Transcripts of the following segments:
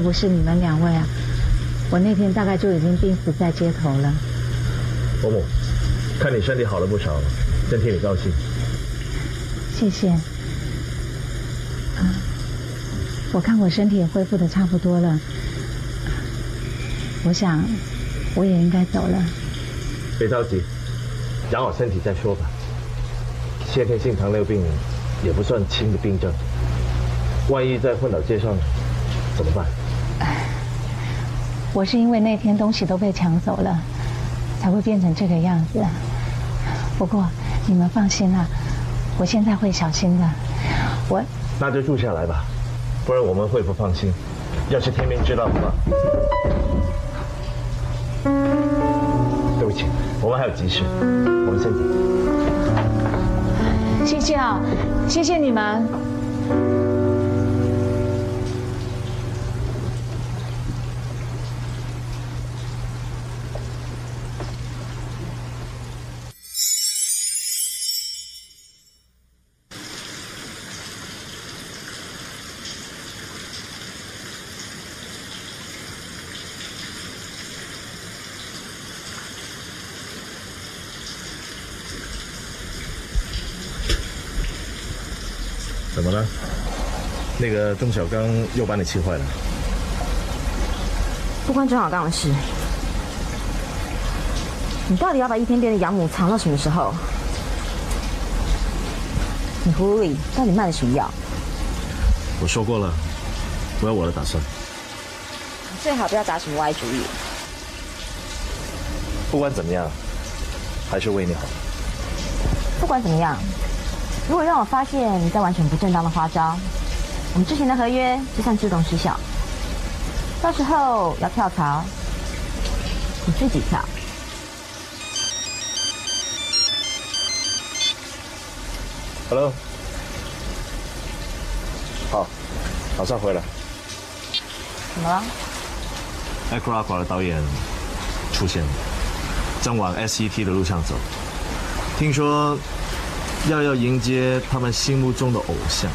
要不是你们两位啊，我那天大概就已经病死在街头了。伯母，看你身体好了不少，真替你高兴。谢谢。啊，我看我身体也恢复的差不多了，我想我也应该走了。别着急，养好身体再说吧。先天性糖尿病也不算轻的病症，万一再昏倒街上怎么办？我是因为那天东西都被抢走了，才会变成这个样子。不过你们放心啦，我现在会小心的。我那就住下来吧，不然我们会不放心。要是天明知道的话，对不起，我们还有急事，我们先走。谢谢啊，谢谢你们。那个钟小刚又把你气坏了？不关钟小刚的事。你到底要把一天天的养母藏到什么时候？你葫芦里到底卖了什么药？我说过了，我有我的打算。你最好不要打什么歪主意。不管怎么样，还是为你好。不管怎么样，如果让我发现你在完全不正当的花招，我们之前的合约就算自动失效。到时候要跳槽，你自己跳。Hello，好，马上回来。怎么了？a c r a q u a 的导演出现了，正往 SET 的路上走。听说要要迎接他们心目中的偶像，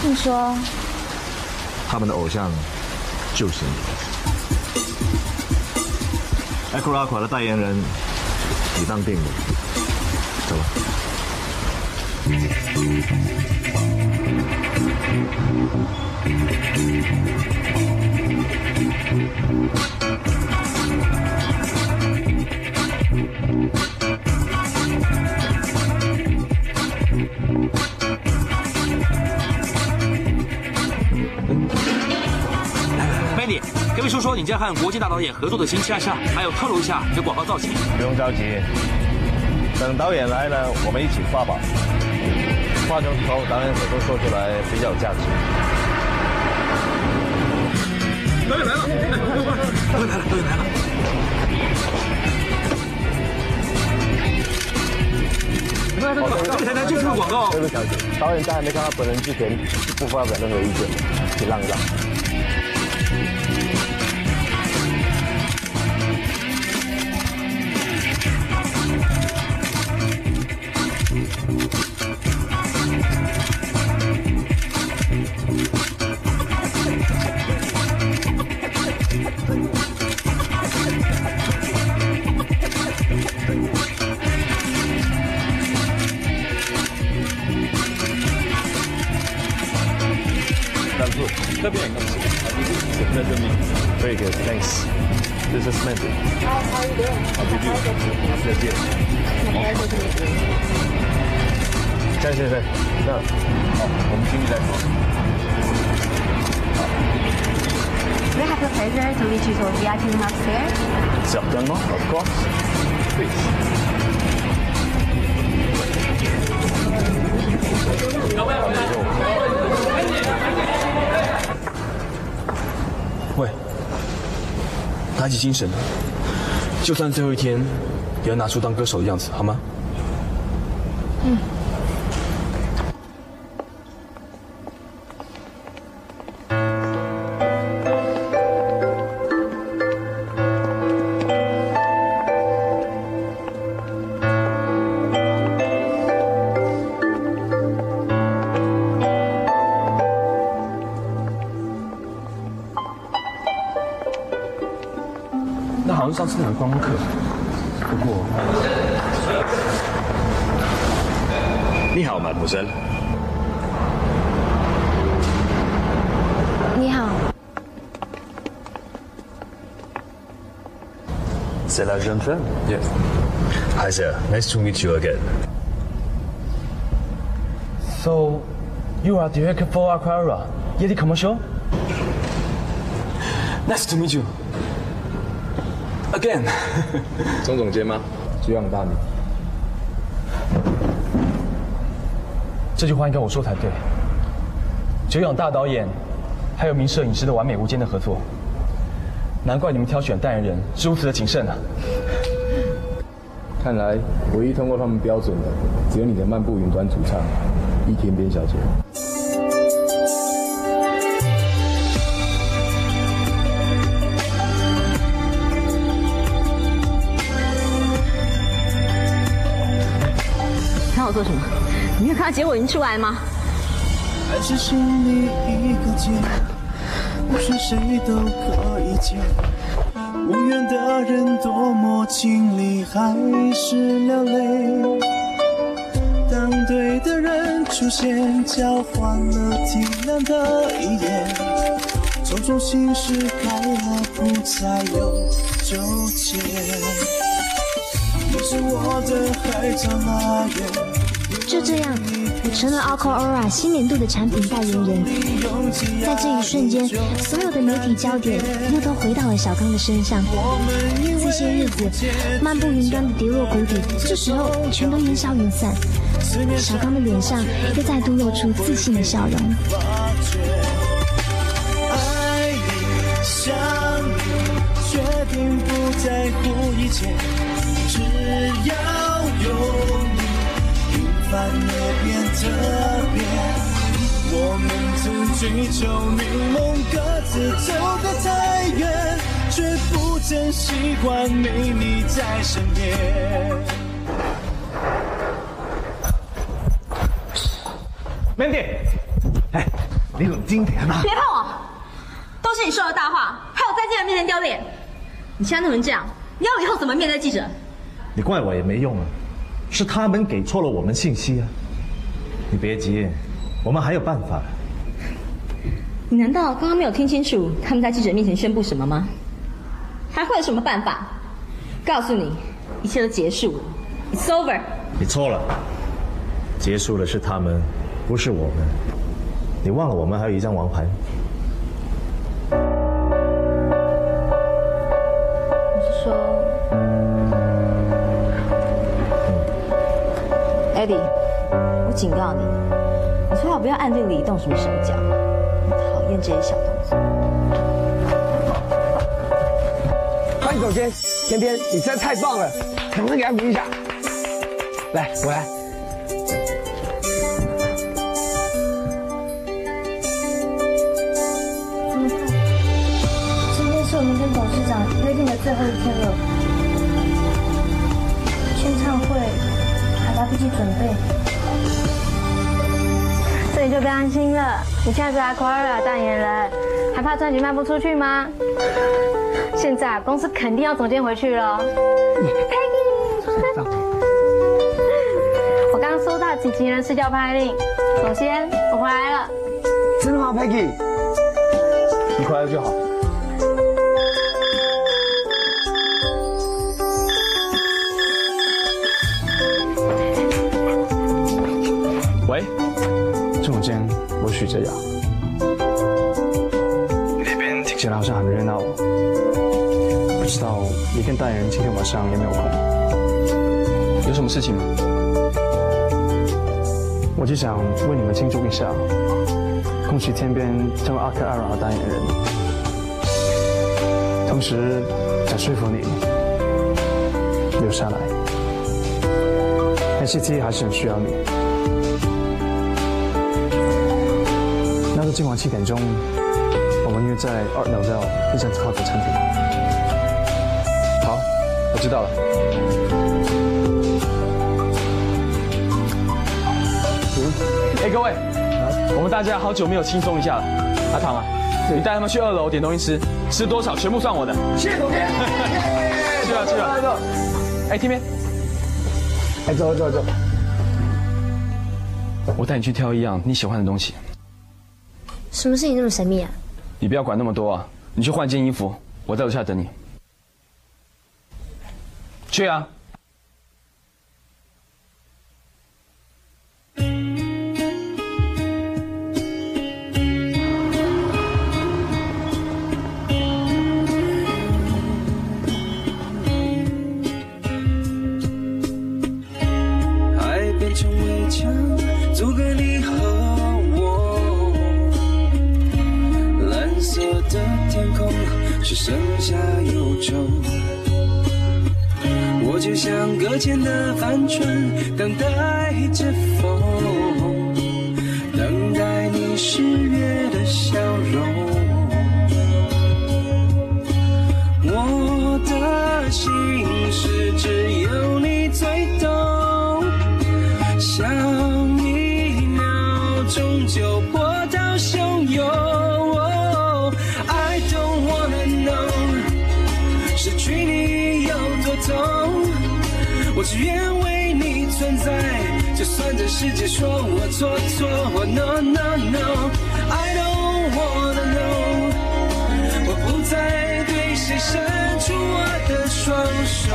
听说他们的偶像就是你。a c r a q u a 的代言人，你当定了。走吧。Mandy，跟秘书说你将和国际大导演合作的新夏夏，还有透露一下你的广告造型。不用着急，等导演来了，我们一起发吧。话中从导演口中说出来比较有价值。导演来了，导演来了，导演来了。这个台台就是个广告。对不起，导演在还没看到本人之前，不发表任何意见，请让一让。江先生，那好，我们进去再说。We have the pleasure to lead you to a VIP room upstairs. Certainement, of course. Please. 喂，打起精神，就算最后一天，也要拿出当歌手的样子，好吗？Jeune femme. Yes. Hi sir, nice to meet you again. So, you are director for Aquara Yeti Commercial? Nice to meet you. Again. 钟总监吗？久仰大名。这句话应该我说才对。久仰大导演，还有名摄影师的完美无间的合作，难怪你们挑选代言人是如此的谨慎啊！看来唯一通过他们标准的，只有你的漫步云端主唱易天边小姐。看我做什么？你没有看到结果已经出来了吗？爱是心里一个结，不是谁都可以接。无缘的人多么经历还是流泪。当对的人出现，交换了体谅的一眼，种种心事开了，不再有纠结。你是我的海角来源。就这样，成了 Alcoora 新年度的产品代言人。在这一瞬间，所有的媒体焦点又都回到了小刚的身上。这些日子，漫步云端的跌落谷底，这时候全都烟消云散。小刚的脸上又再度露出自信的笑容。爱，想，决定不在乎一切，只要。翻也变特别。我们曾追求明梦，各自走得太远，却不曾习惯没你在身边。Mandy，哎，你冷静点嘛！别碰我，都是你说的大话，害我在记者面前丢脸。你现在弄成这样，你要我以后怎么面对记者？你怪我也没用啊。是他们给错了我们信息啊！你别急，我们还有办法。你难道刚刚没有听清楚他们在记者面前宣布什么吗？还会有什么办法？告诉你，一切都结束了，It's over。你错了，结束的是他们，不是我们。你忘了我们还有一张王牌？Eddie，我警告你，你最好不要暗地里动什么手脚，我讨厌这些小动作。欢迎总监，天天，你真的太棒了，能不能给他鼓一下？来，我来。准备，这里就别安心了。你现在是 Aquara 代言人，还怕专辑卖不出去吗？现在公司肯定要总监回去了。Peggy，我刚刚收到紧急人事调派令，总监，我回来了。真的吗，Peggy？你回来了就好。晚上有没有空？有什么事情吗？我就想为你们庆祝一下，恭喜天边成为阿克阿拉的代言人，同时想说服你留下来。NCT 还是很需要你。那就今晚七点钟，我们约在 Art Novel 一家超级餐厅。知道了。哎，各位，我们大家好久没有轻松一下了。阿唐啊，你带他们去二楼点东西吃，吃多少全部算我的。谢谢总监。去吧去吧。哎，天边，哎，走走走。我带你去挑一样你喜欢的东西。什么事情这么神秘啊？你不要管那么多啊！你去换件衣服，我在楼下等你。去啊！爱变成围墙，阻隔你和我。蓝色的天空只剩下忧愁。我就像搁浅的帆船，等待着风，错错。No no no，I don't wanna know，我不再对谁伸出我的双手。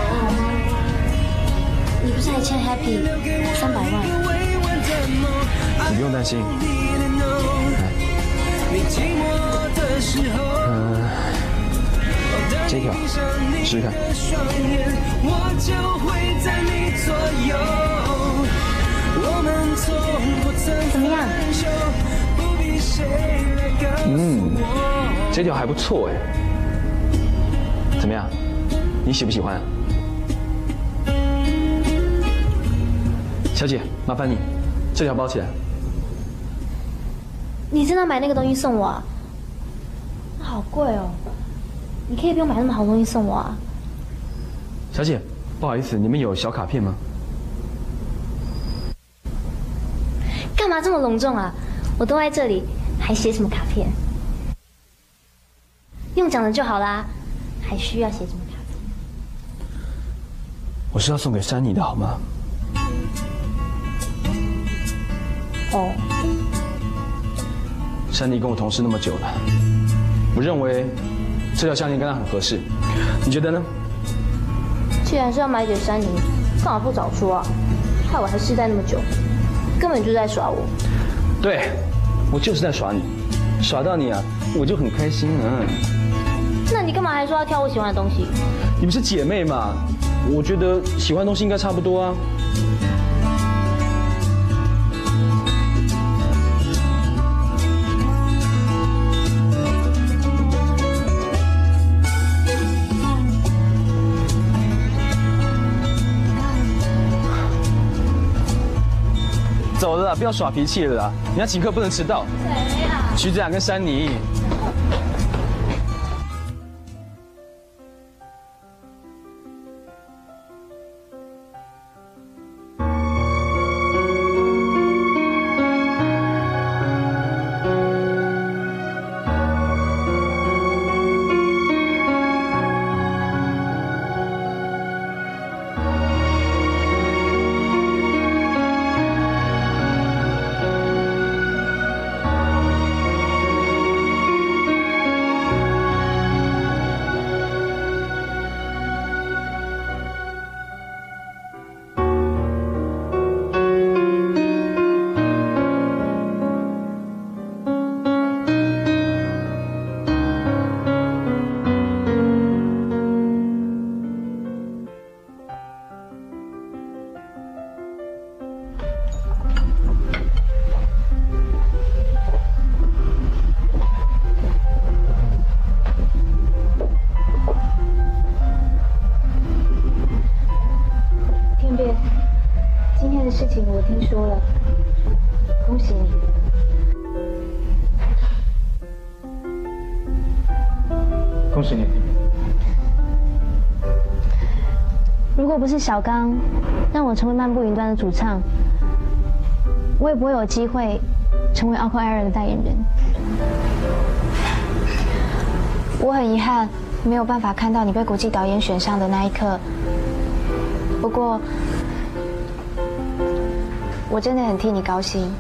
你不是还欠 Happy 三百万？你不用担心。嗯，这条试试看。怎么样？嗯，这条还不错哎。怎么样？你喜不喜欢？小姐，麻烦你，这条包起来。你真的买那个东西送我好贵哦！你可以不用买那么好东西送我啊。小姐，不好意思，你们有小卡片吗？嘛这么隆重啊？我都在这里，还写什么卡片？用讲的就好啦，还需要写什么卡片？我是要送给珊妮的好吗？哦，珊妮跟我同事那么久了，我认为这条项链跟她很合适，你觉得呢？既然是要买给珊妮，干嘛不早说啊？害我还试戴那么久，根本就在耍我。对，我就是在耍你，耍到你啊，我就很开心啊。那你干嘛还说要挑我喜欢的东西？你们是姐妹嘛，我觉得喜欢的东西应该差不多啊。走了啦，不要耍脾气了啦！人家请客不能迟到。谁呀？徐子雅跟珊妮。恭喜你。如果不是小刚让我成为漫步云端的主唱，我也不会有机会成为 Uncle Aaron 的代言人。我很遗憾没有办法看到你被国际导演选上的那一刻。不过，我真的很替你高兴。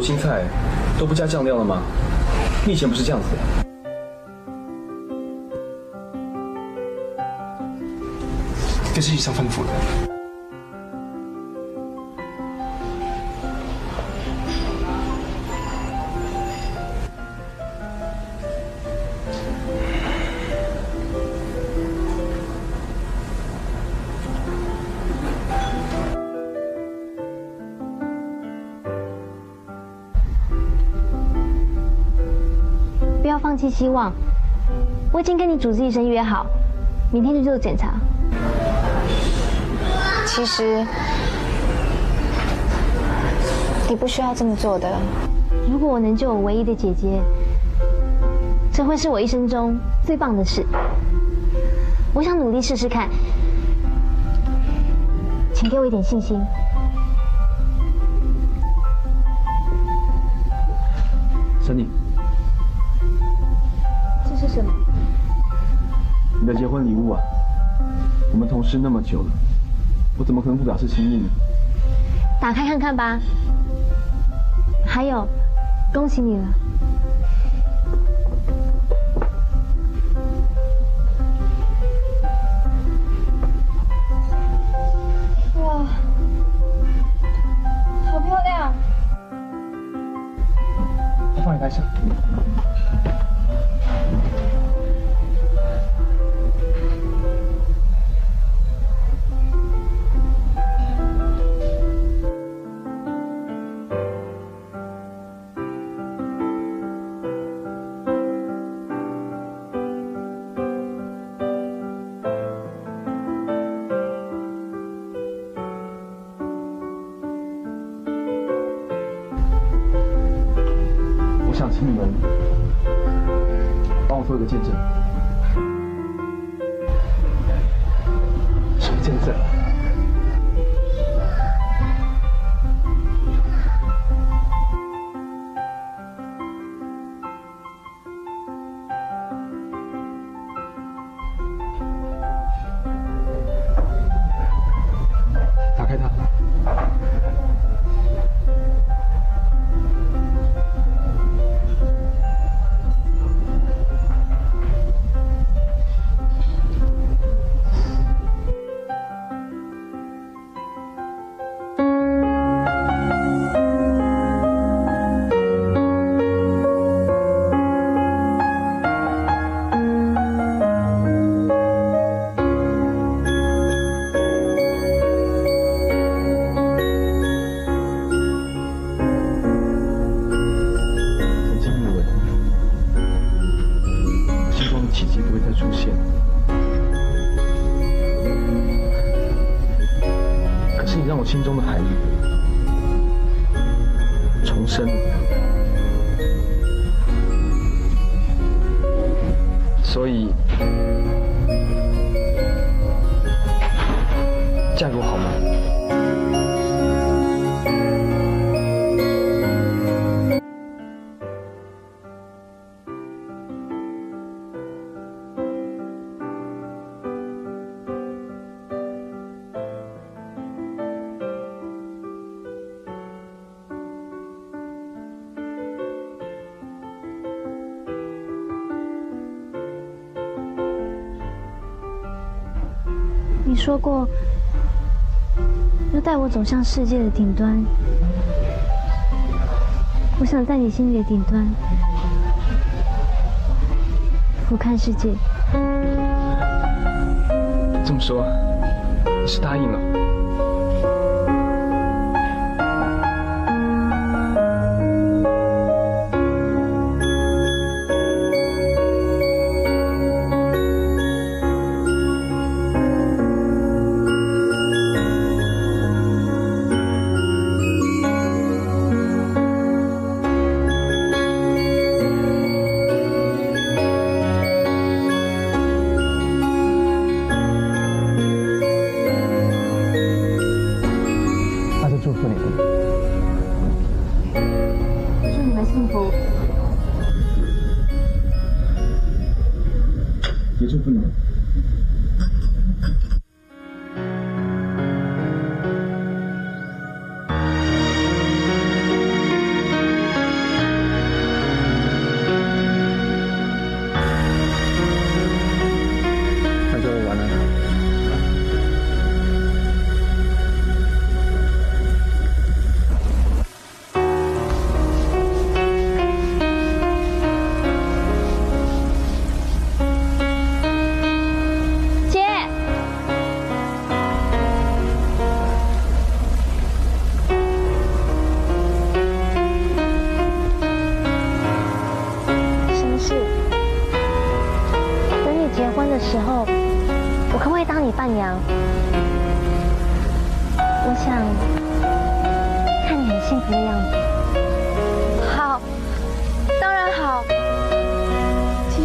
青菜都不加酱料了吗？你以前不是这样子的。这是医生吩咐的。放弃希望，我已经跟你主治医生约好，明天去做检查。其实你不需要这么做的。如果我能救我唯一的姐姐，这会是我一生中最棒的事。我想努力试试看，请给我一点信心。的结婚礼物啊！我们同事那么久了，我怎么可能不表示心意呢？打开看看吧。还有，恭喜你了。请你们帮我做一个见证。我心中的海里重生，所以嫁给我好吗？说过要带我走向世界的顶端。我想在你心里的顶端俯瞰世界。这么说你是答应了？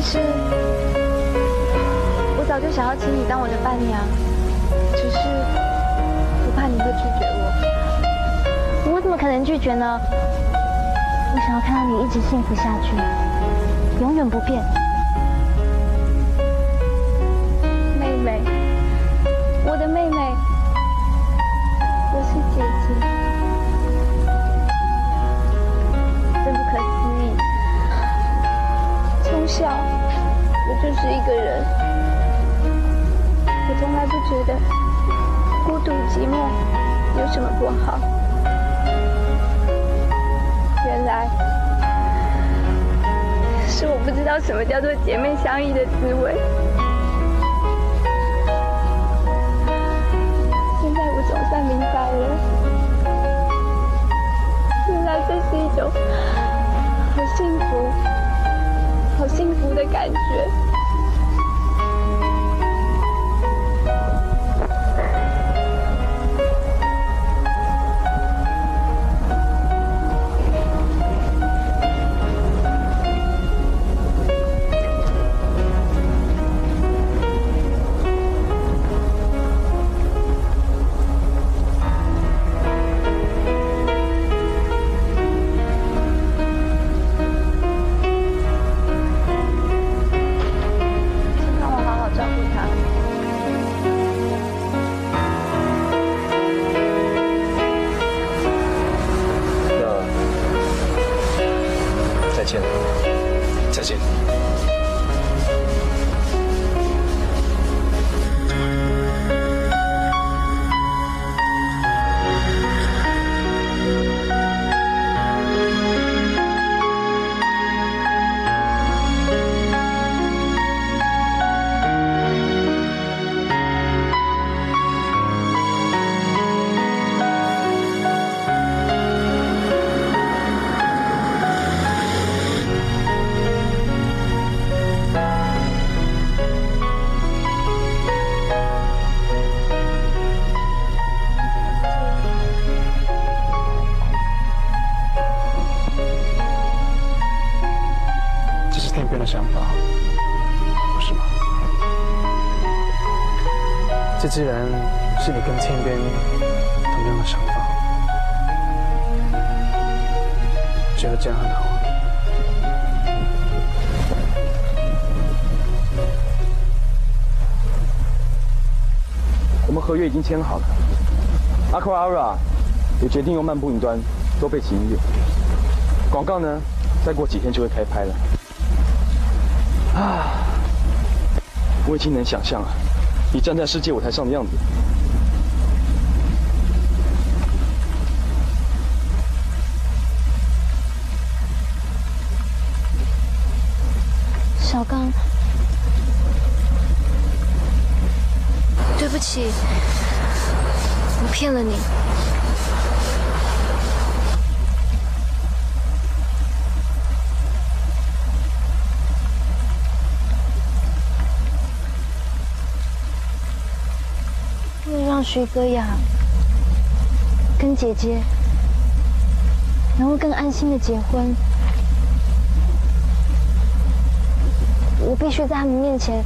是我早就想要请你当我的伴娘只是我怕你会拒绝我。我怎么可能拒绝呢？我想要看到你一直幸福下去永远不变。就是一个人。我从来不觉得孤独寂寞有什么不好。原来是我不知道什么叫做姐妹相依的滋味。现在我总算明白了。原来这是一种好幸福好幸福的感觉。觉得这样很好。我们合约已经签好了，Aqua Aura 也决定用漫步云端做背景音乐。广告呢，再过几天就会开拍了。啊，我已经能想象了，你站在世界舞台上的样子。为了让徐歌雅跟姐姐能够更安心的结婚，我必须在他们面前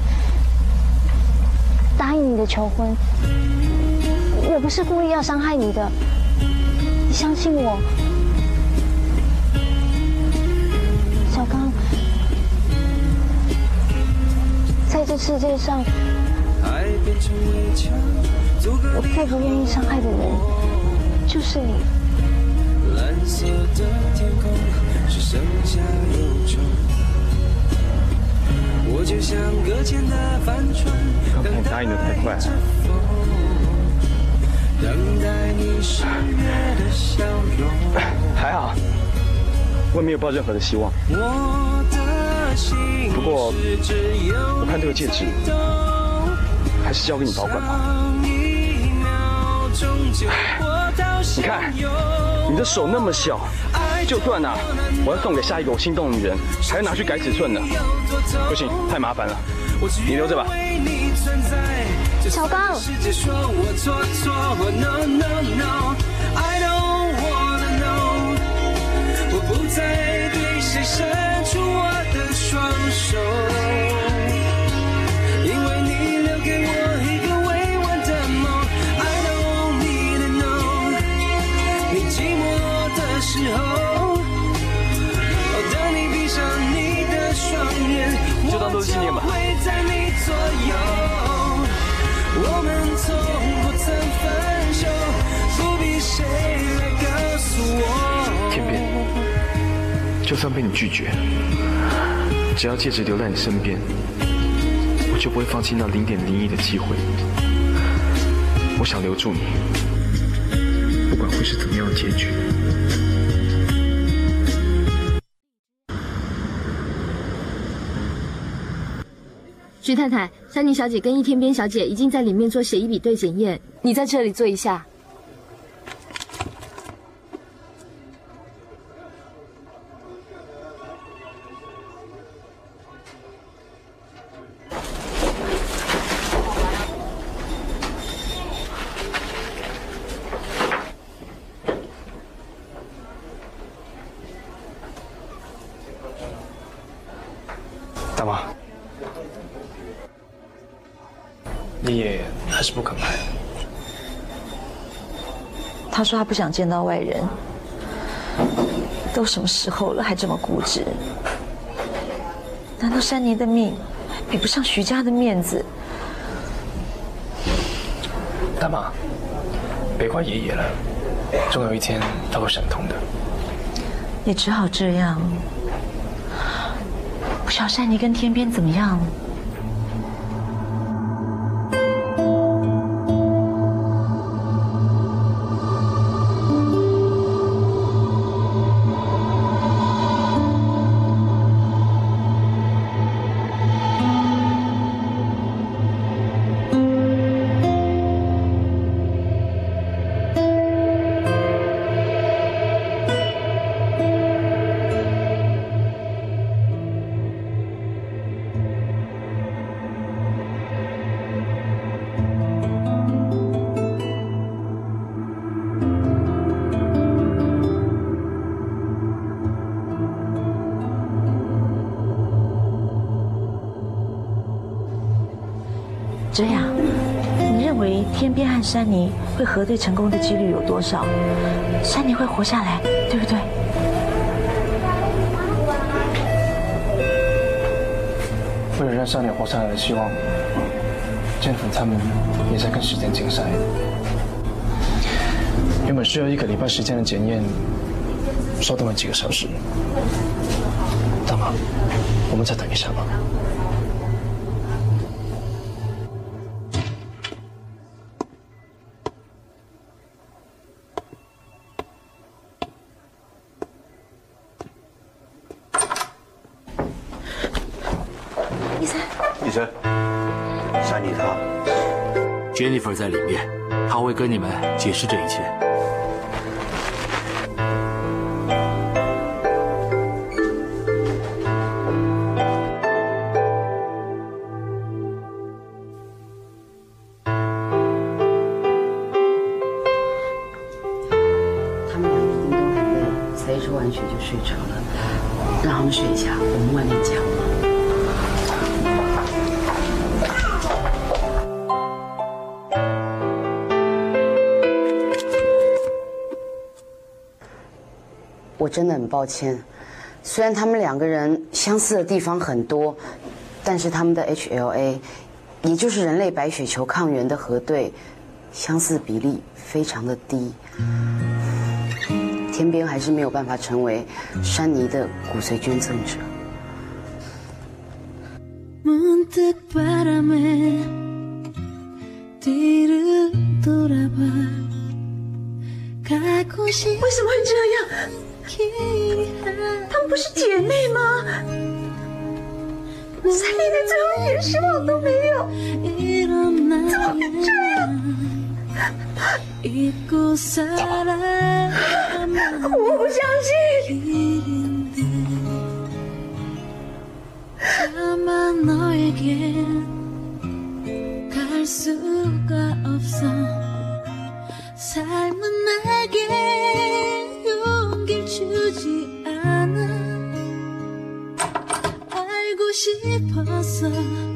答应你的求婚。我不是故意要伤害你的，你相信我，小刚。在这世界上，我最不愿意伤害的人就是你。蓝色的天空只剩下忧愁，我就像搁浅的帆船，等待着风，等待你十月的笑容。还好，我也没有抱任何的希望。我的心不过，只有我看这个戒指还是交给你保管吧。你看，你的手那么小，就断了，我要送给下一个我心动的女人，还要拿去改尺寸呢。不行，太麻烦了，你留着吧。小刚。世界说我错错，no no no，I don't wanna know，我不再对谁伸出我的双手，就算被你拒绝，只要戒指留在你身边，我就不会放弃那零点零一的机会。我想留住你，不管会是怎么样的结局。徐太太，珊妮小姐跟易天边小姐已经在里面做血衣比对检验，你在这里做一下。大妈，你也还是不肯拍。他说他不想见到外人，都什么时候了还这么固执？难道珊妮的命比不上徐家的面子？大妈，别怪爷爷了，总有一天他会想通的。也只好这样。不晓得珊妮跟天边怎么样？珊妮会核对成功的几率有多少？珊妮会活下来，对不对？为了让少年活下来的希望，建粉他们也在跟时间竞赛。原本需要一个礼拜时间的检验，稍等了几个小时。大妈，我们再等一下吧。一份在里面他会跟你们解释这一切。抱歉。虽然他们两个人相似的地方很多，但是他们的 HLA，也就是人类白血球抗原的核对，相似比例非常的低。天边还是没有办法成为山妮的骨髓捐赠者。为什么会这样？她们不是姐妹吗？三丽的最后一点希望都没有，怎么会这样？ 잊고 살아 我不相信。 다만 너에게 갈 수가 없어 삶은 내게 色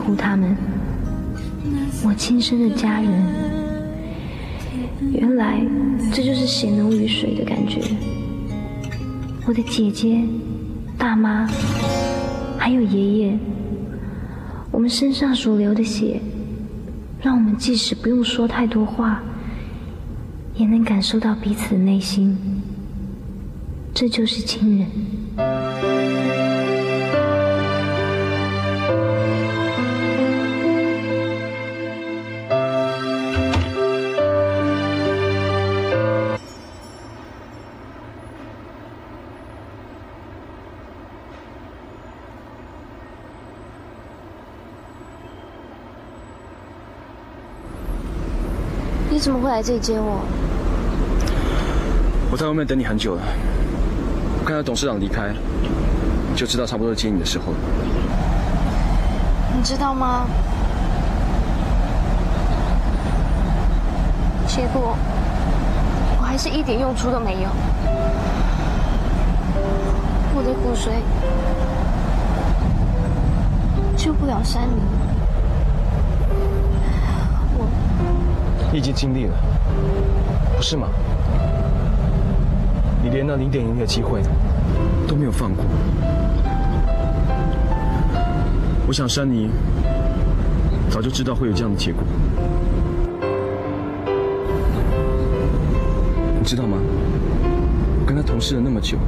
乎他们，我亲生的家人。原来这就是血浓于水的感觉。我的姐姐、大妈，还有爷爷，我们身上所流的血，让我们即使不用说太多话。也能感受到彼此的内心，这就是亲人。你怎么会来这里接我？我在外面等你很久了，我看到董事长离开，就知道差不多接你的时候了。你知道吗？结果我还是一点用处都没有。我的骨髓救不了山林，你已经尽力了，不是吗？你连那零点零的机会都没有放过。我想山妮早就知道会有这样的结果，你知道吗？我跟他同事了那么久，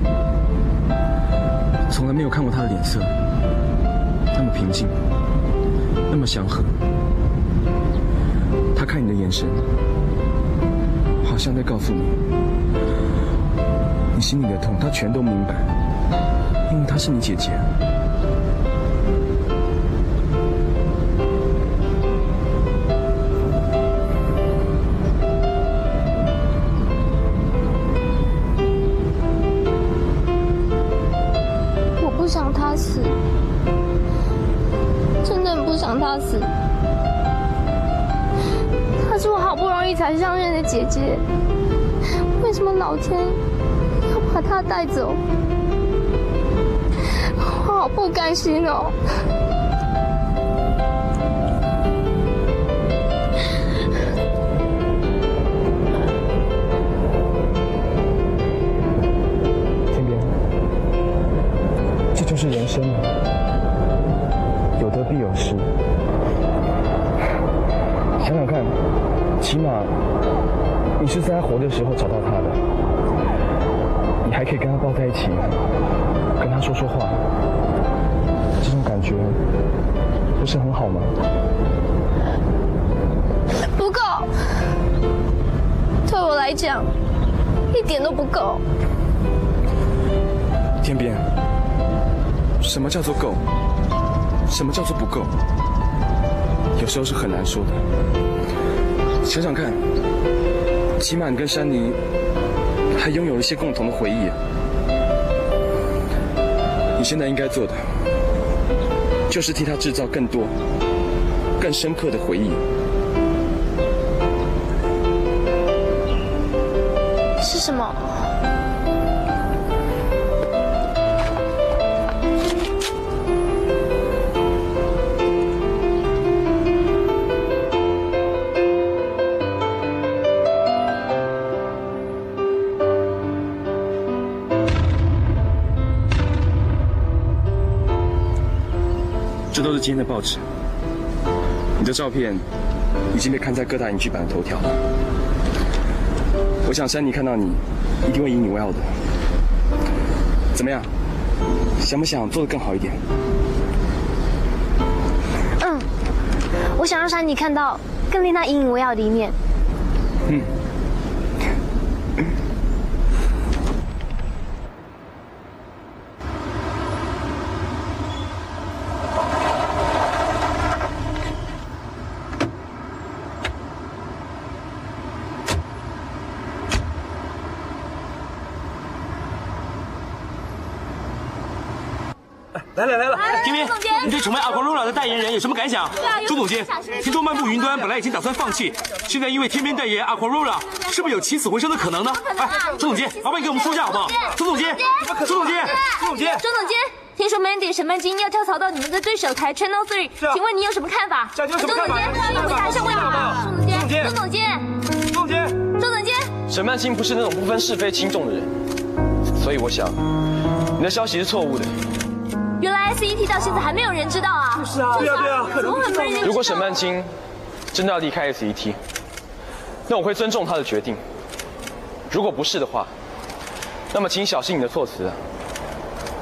从来没有看过他的脸色那么平静，那么祥和。看你的眼神，好像在告诉你，你心里的痛，他全都明白，因为他是你姐姐。你才相认的姐姐，为什么老天要把她带走？我好不甘心哦。天边，这就是人生嘛，有得必有失。起码你是在他活的时候找到他的，你还可以跟他抱在一起，跟他说说话，这种感觉不是很好吗？不够，对我来讲，一点都不够。天边，什么叫做够？什么叫做不够？有时候是很难说的。想想看，起码你跟珊妮还拥有一些共同的回忆。你现在应该做的，就是替他制造更多、更深刻的回忆。是什么？今天的报纸，你的照片已经被刊在各大影剧版的头条了。我想珊妮看到你，一定会引你为傲的。怎么样？想不想做得更好一点？嗯，我想让珊妮看到更令她引以为傲的一面。嗯。来来来了，天边，你对崇拜 Aquarora 的代言人有什么感想？朱总监，听说漫步云端本来已经打算放弃，现在因为天边代言 Aquarora，是不是有起死回生的可能呢？哎，朱总监，麻烦你给我们说一下好不好？朱总监，朱总监，朱总监，朱总监，听说 Mandy 沈曼金要跳槽到你们的对手台 Channel Three，请问你有什么看法？这有什么看法？周总监，回答一下问题。周总监，朱总监，朱总监，沈曼青不是那种不分是非轻重的人，所以我想你的消息是错误的。原来 SET 到现在还没有人知道啊！就是啊，对啊，对啊，怎么会没人知道？如果沈曼青真的要离开 SET，那我会尊重她的决定。如果不是的话，那么请小心你的措辞，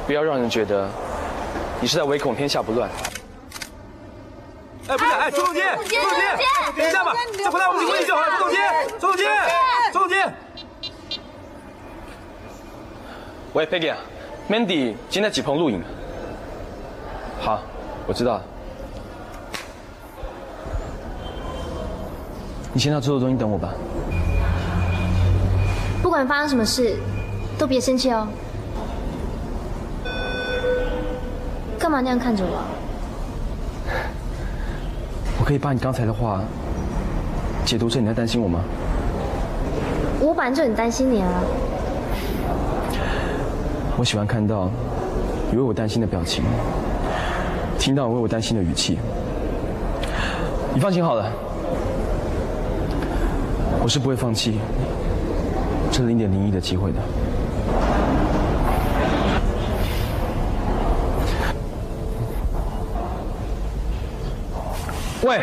不要让人觉得你是在唯恐天下不乱。哎，不是，哎，周总监，周总监，等一下吧，再回答我们几个问题就好了。周总监，周总监，周总监。喂，Peggy 啊，Mandy 今天在几棚录影。好，我知道了。你先到制作中心等我吧。不管发生什么事，都别生气哦。干嘛那样看着我？我可以把你刚才的话解读成你在担心我吗？我本来就很担心你啊。我喜欢看到你为我担心的表情，听到为我担心的语气。你放心好了，我是不会放弃这零点零一的机会的。喂，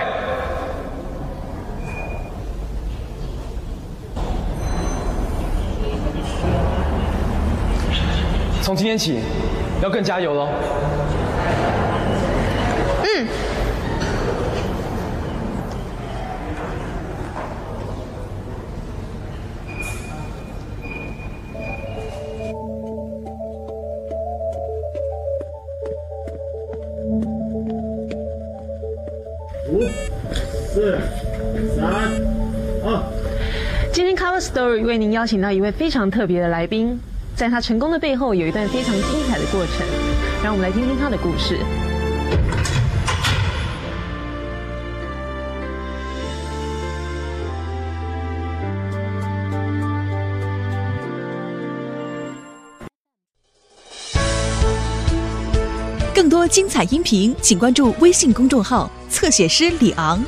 从今天起要更加油喽！为您邀请到一位非常特别的来宾，在他成功的背后有一段非常精彩的过程，让我们来听听他的故事。更多精彩音频，请关注微信公众号“侧写师李昂”。